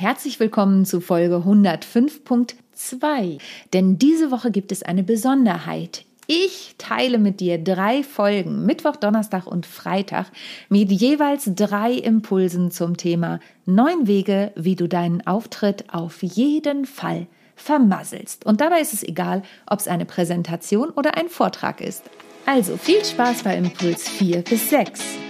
Herzlich willkommen zu Folge 105.2. Denn diese Woche gibt es eine Besonderheit. Ich teile mit dir drei Folgen, Mittwoch, Donnerstag und Freitag, mit jeweils drei Impulsen zum Thema neun Wege, wie du deinen Auftritt auf jeden Fall vermasselst. Und dabei ist es egal, ob es eine Präsentation oder ein Vortrag ist. Also viel Spaß bei Impuls 4 bis 6.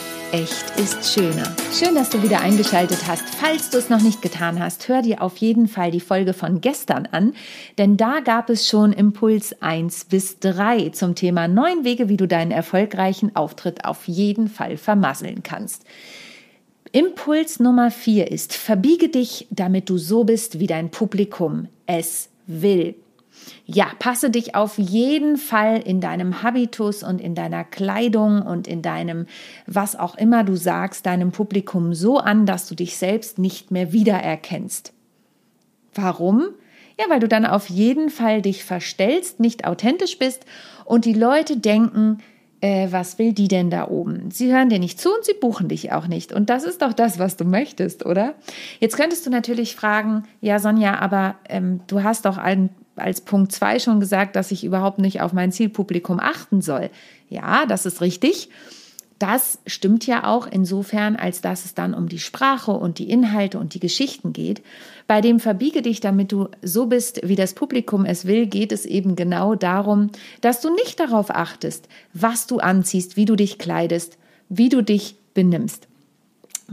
echt ist schöner. Schön, dass du wieder eingeschaltet hast. Falls du es noch nicht getan hast, hör dir auf jeden Fall die Folge von gestern an, denn da gab es schon Impuls 1 bis 3 zum Thema neun Wege, wie du deinen erfolgreichen Auftritt auf jeden Fall vermasseln kannst. Impuls Nummer 4 ist, verbiege dich, damit du so bist, wie dein Publikum es will. Ja, passe dich auf jeden Fall in deinem Habitus und in deiner Kleidung und in deinem, was auch immer du sagst, deinem Publikum so an, dass du dich selbst nicht mehr wiedererkennst. Warum? Ja, weil du dann auf jeden Fall dich verstellst, nicht authentisch bist und die Leute denken, äh, was will die denn da oben? Sie hören dir nicht zu und sie buchen dich auch nicht. Und das ist doch das, was du möchtest, oder? Jetzt könntest du natürlich fragen, ja, Sonja, aber ähm, du hast doch ein als Punkt zwei schon gesagt, dass ich überhaupt nicht auf mein Zielpublikum achten soll. Ja, das ist richtig. Das stimmt ja auch insofern, als dass es dann um die Sprache und die Inhalte und die Geschichten geht. Bei dem Verbiege dich, damit du so bist, wie das Publikum es will, geht es eben genau darum, dass du nicht darauf achtest, was du anziehst, wie du dich kleidest, wie du dich benimmst.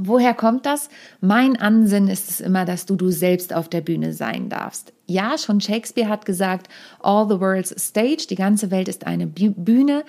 Woher kommt das? Mein Ansinn ist es immer, dass du du selbst auf der Bühne sein darfst. Ja, schon Shakespeare hat gesagt, all the world's stage, die ganze Welt ist eine Bühne,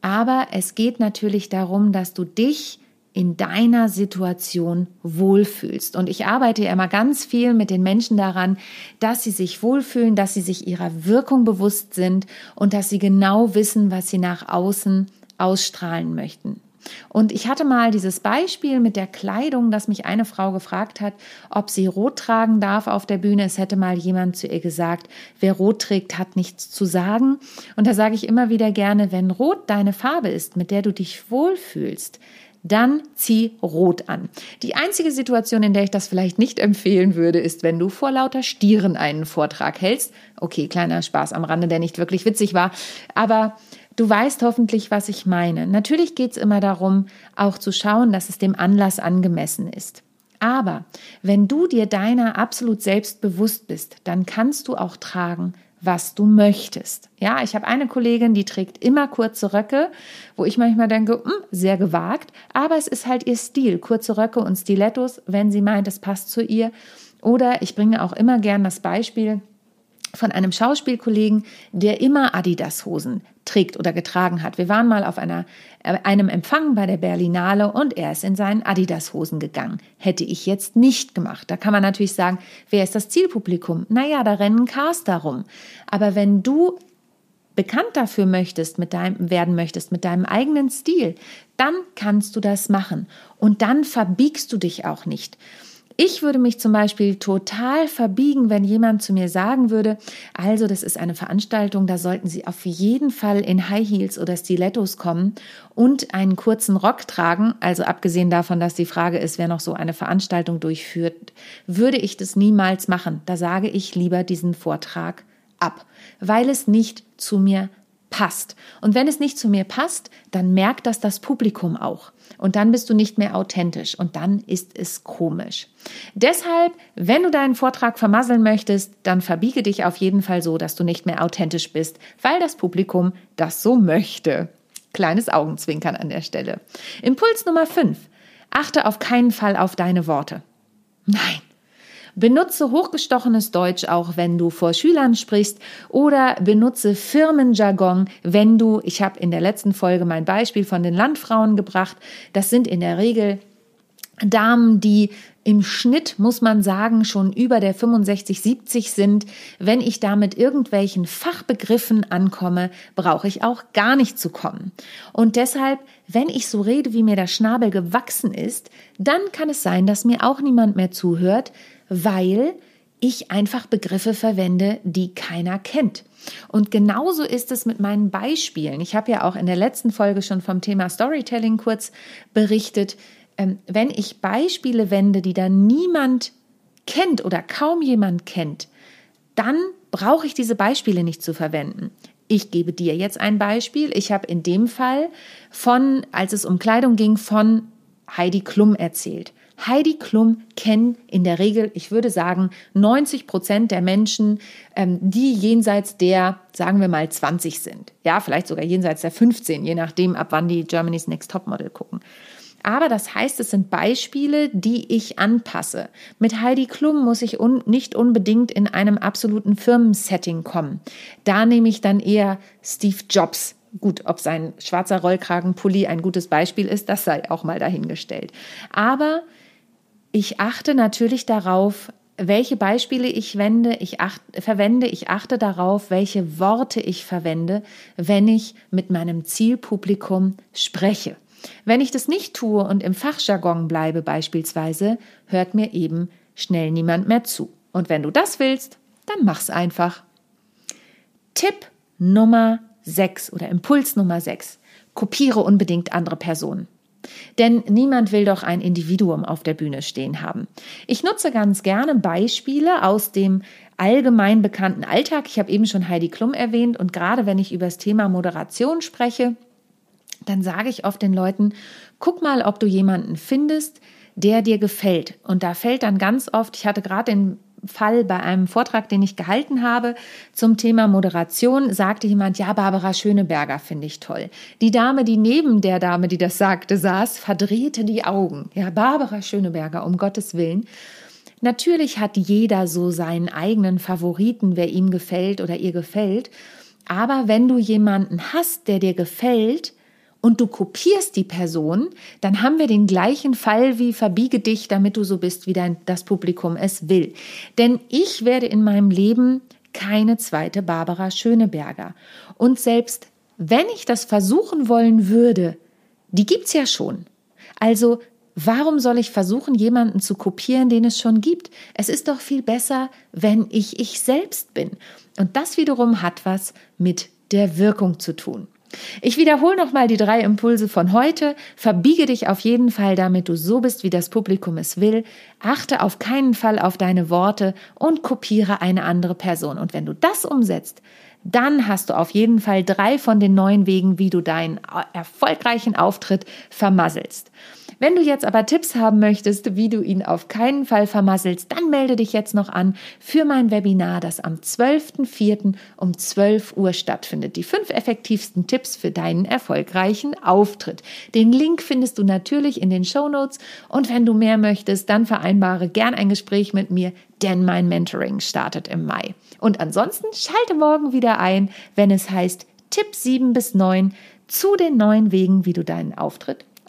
aber es geht natürlich darum, dass du dich in deiner Situation wohlfühlst. Und ich arbeite ja immer ganz viel mit den Menschen daran, dass sie sich wohlfühlen, dass sie sich ihrer Wirkung bewusst sind und dass sie genau wissen, was sie nach außen ausstrahlen möchten. Und ich hatte mal dieses Beispiel mit der Kleidung, dass mich eine Frau gefragt hat, ob sie rot tragen darf auf der Bühne. Es hätte mal jemand zu ihr gesagt, wer rot trägt, hat nichts zu sagen. Und da sage ich immer wieder gerne, wenn rot deine Farbe ist, mit der du dich wohlfühlst, dann zieh rot an. Die einzige Situation, in der ich das vielleicht nicht empfehlen würde, ist, wenn du vor lauter Stieren einen Vortrag hältst. Okay, kleiner Spaß am Rande, der nicht wirklich witzig war. Aber Du weißt hoffentlich, was ich meine. Natürlich geht es immer darum, auch zu schauen, dass es dem Anlass angemessen ist. Aber wenn du dir deiner absolut selbst bewusst bist, dann kannst du auch tragen, was du möchtest. Ja, ich habe eine Kollegin, die trägt immer kurze Röcke, wo ich manchmal denke, mh, hm, sehr gewagt, aber es ist halt ihr Stil, kurze Röcke und Stilettos, wenn sie meint, es passt zu ihr. Oder ich bringe auch immer gern das Beispiel, von einem Schauspielkollegen, der immer Adidas-Hosen trägt oder getragen hat. Wir waren mal auf einer, äh, einem Empfang bei der Berlinale und er ist in seinen Adidas-Hosen gegangen. Hätte ich jetzt nicht gemacht. Da kann man natürlich sagen, wer ist das Zielpublikum? Naja, da rennen Cars darum. Aber wenn du bekannt dafür möchtest, mit deinem, werden möchtest, mit deinem eigenen Stil, dann kannst du das machen. Und dann verbiegst du dich auch nicht. Ich würde mich zum Beispiel total verbiegen, wenn jemand zu mir sagen würde, also das ist eine Veranstaltung, da sollten Sie auf jeden Fall in High Heels oder Stilettos kommen und einen kurzen Rock tragen. Also abgesehen davon, dass die Frage ist, wer noch so eine Veranstaltung durchführt, würde ich das niemals machen. Da sage ich lieber diesen Vortrag ab, weil es nicht zu mir passt. Und wenn es nicht zu mir passt, dann merkt das das Publikum auch. Und dann bist du nicht mehr authentisch und dann ist es komisch. Deshalb, wenn du deinen Vortrag vermasseln möchtest, dann verbiege dich auf jeden Fall so, dass du nicht mehr authentisch bist, weil das Publikum das so möchte. Kleines Augenzwinkern an der Stelle. Impuls Nummer 5. Achte auf keinen Fall auf deine Worte. Nein, Benutze hochgestochenes Deutsch auch, wenn du vor Schülern sprichst oder benutze Firmenjargon, wenn du, ich habe in der letzten Folge mein Beispiel von den Landfrauen gebracht, das sind in der Regel Damen, die im Schnitt muss man sagen, schon über der 65, 70 sind. Wenn ich da mit irgendwelchen Fachbegriffen ankomme, brauche ich auch gar nicht zu kommen. Und deshalb, wenn ich so rede, wie mir der Schnabel gewachsen ist, dann kann es sein, dass mir auch niemand mehr zuhört, weil ich einfach Begriffe verwende, die keiner kennt. Und genauso ist es mit meinen Beispielen. Ich habe ja auch in der letzten Folge schon vom Thema Storytelling kurz berichtet ähm, wenn ich Beispiele wende, die da niemand kennt oder kaum jemand kennt, dann brauche ich diese Beispiele nicht zu verwenden. Ich gebe dir jetzt ein Beispiel. Ich habe in dem Fall von, als es um Kleidung ging, von Heidi Klum erzählt. Heidi Klum kennen in der Regel, ich würde sagen, 90 Prozent der Menschen, ähm, die jenseits der, sagen wir mal, 20 sind. Ja, vielleicht sogar jenseits der 15, je nachdem, ab wann die Germany's Next Topmodel gucken. Aber das heißt, es sind Beispiele, die ich anpasse. Mit Heidi Klum muss ich un nicht unbedingt in einem absoluten Firmensetting kommen. Da nehme ich dann eher Steve Jobs. Gut, ob sein schwarzer Rollkragenpulli ein gutes Beispiel ist, das sei auch mal dahingestellt. Aber ich achte natürlich darauf, welche Beispiele ich wende, ich acht, verwende, ich achte darauf, welche Worte ich verwende, wenn ich mit meinem Zielpublikum spreche. Wenn ich das nicht tue und im Fachjargon bleibe beispielsweise, hört mir eben schnell niemand mehr zu. Und wenn du das willst, dann mach's einfach. Tipp Nummer 6 oder Impuls Nummer 6. Kopiere unbedingt andere Personen. Denn niemand will doch ein Individuum auf der Bühne stehen haben. Ich nutze ganz gerne Beispiele aus dem allgemein bekannten Alltag. Ich habe eben schon Heidi Klum erwähnt und gerade wenn ich über das Thema Moderation spreche, dann sage ich oft den Leuten, guck mal, ob du jemanden findest, der dir gefällt. Und da fällt dann ganz oft, ich hatte gerade den Fall bei einem Vortrag, den ich gehalten habe zum Thema Moderation, sagte jemand, ja, Barbara Schöneberger finde ich toll. Die Dame, die neben der Dame, die das sagte, saß, verdrehte die Augen. Ja, Barbara Schöneberger, um Gottes Willen. Natürlich hat jeder so seinen eigenen Favoriten, wer ihm gefällt oder ihr gefällt. Aber wenn du jemanden hast, der dir gefällt, und du kopierst die Person, dann haben wir den gleichen Fall wie verbiege dich, damit du so bist, wie dein, das Publikum es will. Denn ich werde in meinem Leben keine zweite Barbara Schöneberger. Und selbst wenn ich das versuchen wollen würde, die gibt's ja schon. Also Warum soll ich versuchen, jemanden zu kopieren, den es schon gibt? Es ist doch viel besser, wenn ich ich selbst bin. Und das wiederum hat was mit der Wirkung zu tun. Ich wiederhole nochmal die drei Impulse von heute. Verbiege dich auf jeden Fall, damit du so bist, wie das Publikum es will. Achte auf keinen Fall auf deine Worte und kopiere eine andere Person. Und wenn du das umsetzt, dann hast du auf jeden Fall drei von den neuen Wegen, wie du deinen erfolgreichen Auftritt vermasselst. Wenn du jetzt aber Tipps haben möchtest, wie du ihn auf keinen Fall vermasselst, dann melde dich jetzt noch an für mein Webinar, das am 12.04. um 12 Uhr stattfindet. Die fünf effektivsten Tipps für deinen erfolgreichen Auftritt. Den Link findest du natürlich in den Show Notes und wenn du mehr möchtest, dann vereinbare gern ein Gespräch mit mir, denn mein Mentoring startet im Mai. Und ansonsten schalte morgen wieder ein, wenn es heißt Tipp 7 bis 9 zu den neuen Wegen, wie du deinen Auftritt